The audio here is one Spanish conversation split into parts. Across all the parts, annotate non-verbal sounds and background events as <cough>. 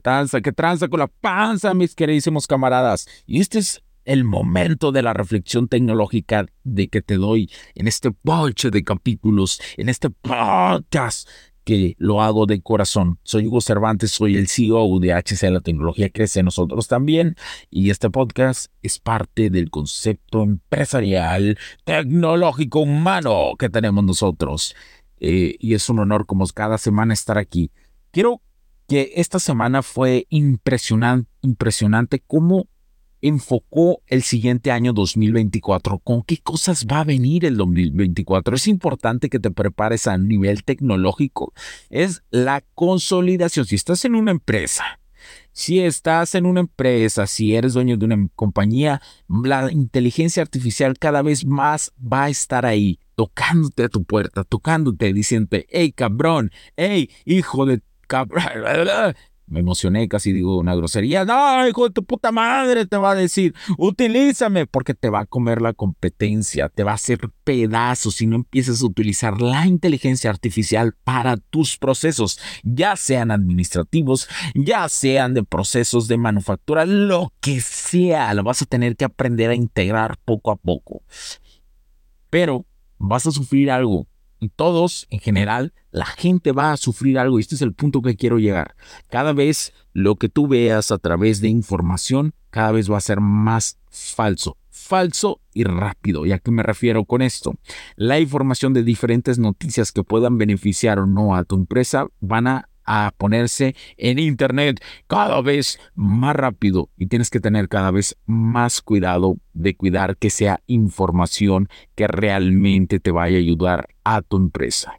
¿Qué tranza? ¿Qué tranza con la panza, mis queridísimos camaradas? Y este es el momento de la reflexión tecnológica de que te doy en este boche de capítulos, en este podcast que lo hago de corazón. Soy Hugo Cervantes, soy el CEO de HC La Tecnología Crece Nosotros también. Y este podcast es parte del concepto empresarial, tecnológico, humano que tenemos nosotros. Eh, y es un honor como cada semana estar aquí. Quiero que esta semana fue impresionante, impresionante cómo enfocó el siguiente año 2024, con qué cosas va a venir el 2024. Es importante que te prepares a nivel tecnológico. Es la consolidación. Si estás en una empresa, si estás en una empresa, si eres dueño de una compañía, la inteligencia artificial cada vez más va a estar ahí, tocándote a tu puerta, tocándote, diciéndote, hey cabrón, hey hijo de <laughs> me emocioné, casi digo una grosería. No, hijo de tu puta madre, te va a decir, utilízame, porque te va a comer la competencia, te va a hacer pedazos si no empiezas a utilizar la inteligencia artificial para tus procesos, ya sean administrativos, ya sean de procesos de manufactura, lo que sea, lo vas a tener que aprender a integrar poco a poco. Pero vas a sufrir algo todos, en general, la gente va a sufrir algo y este es el punto que quiero llegar. Cada vez lo que tú veas a través de información, cada vez va a ser más falso. Falso y rápido. ¿Y a qué me refiero con esto? La información de diferentes noticias que puedan beneficiar o no a tu empresa van a a ponerse en Internet cada vez más rápido y tienes que tener cada vez más cuidado de cuidar que sea información que realmente te vaya a ayudar a tu empresa.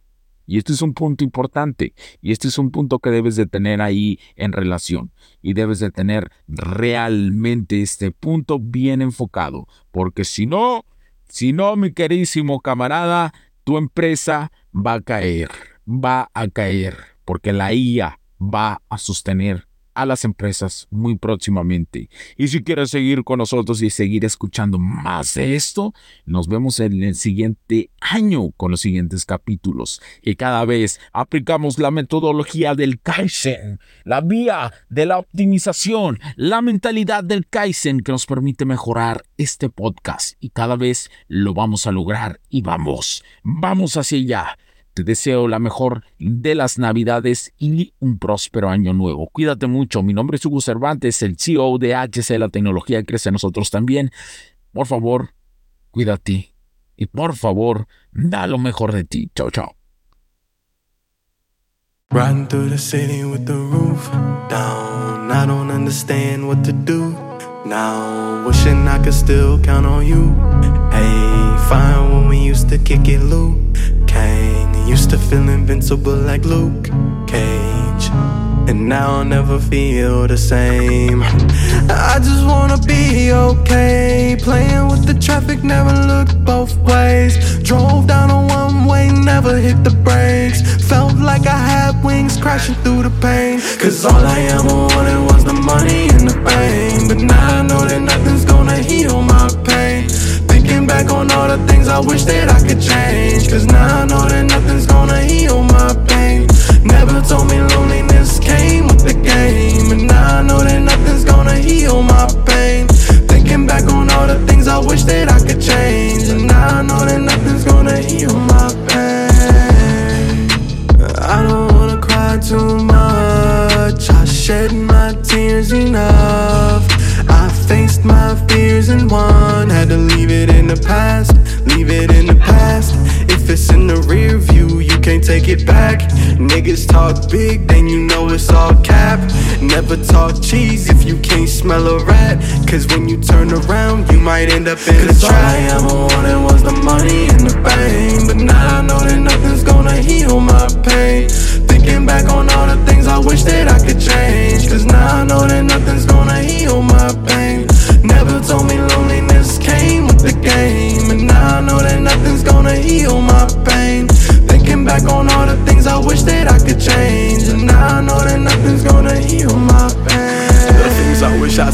Y este es un punto importante y este es un punto que debes de tener ahí en relación y debes de tener realmente este punto bien enfocado, porque si no, si no, mi queridísimo camarada, tu empresa va a caer, va a caer porque la IA va a sostener a las empresas muy próximamente. Y si quieres seguir con nosotros y seguir escuchando más de esto, nos vemos en el siguiente año con los siguientes capítulos. Y cada vez aplicamos la metodología del Kaizen, la vía de la optimización, la mentalidad del Kaizen que nos permite mejorar este podcast. Y cada vez lo vamos a lograr y vamos, vamos hacia allá. Te deseo la mejor de las Navidades y un próspero año nuevo. Cuídate mucho. Mi nombre es Hugo Cervantes, el CEO de HC La Tecnología Crece a nosotros también. Por favor, cuídate. Y por favor, da lo mejor de ti. Chao, chao. Riding through the city with the roof down. I don't understand what to do now. Wishing I could still count on you. Hey, fine when we used to kick it, Luke. Used to feel invincible like Luke Cage. And now I'll never feel the same. I just wanna be okay. Playing with the traffic, never looked both ways. Drove down a one way, never hit the brakes. Felt like I had wings crashing through the pain. Cause all I ever wanted was the money faced my fears and won. Had to leave it in the past, leave it in the past. If it's in the rear view, you can't take it back. Niggas talk big, then you know it's all cap. Never talk cheese if you can't smell a rat. Cause when you turn around, you might end up in Cause a trap. I ever wanted was the money and the fame. But now I know that nothing's gonna heal my pain. Thinking back on all the things I wish that I could change. Cause now I know that nothing's gonna heal my pain.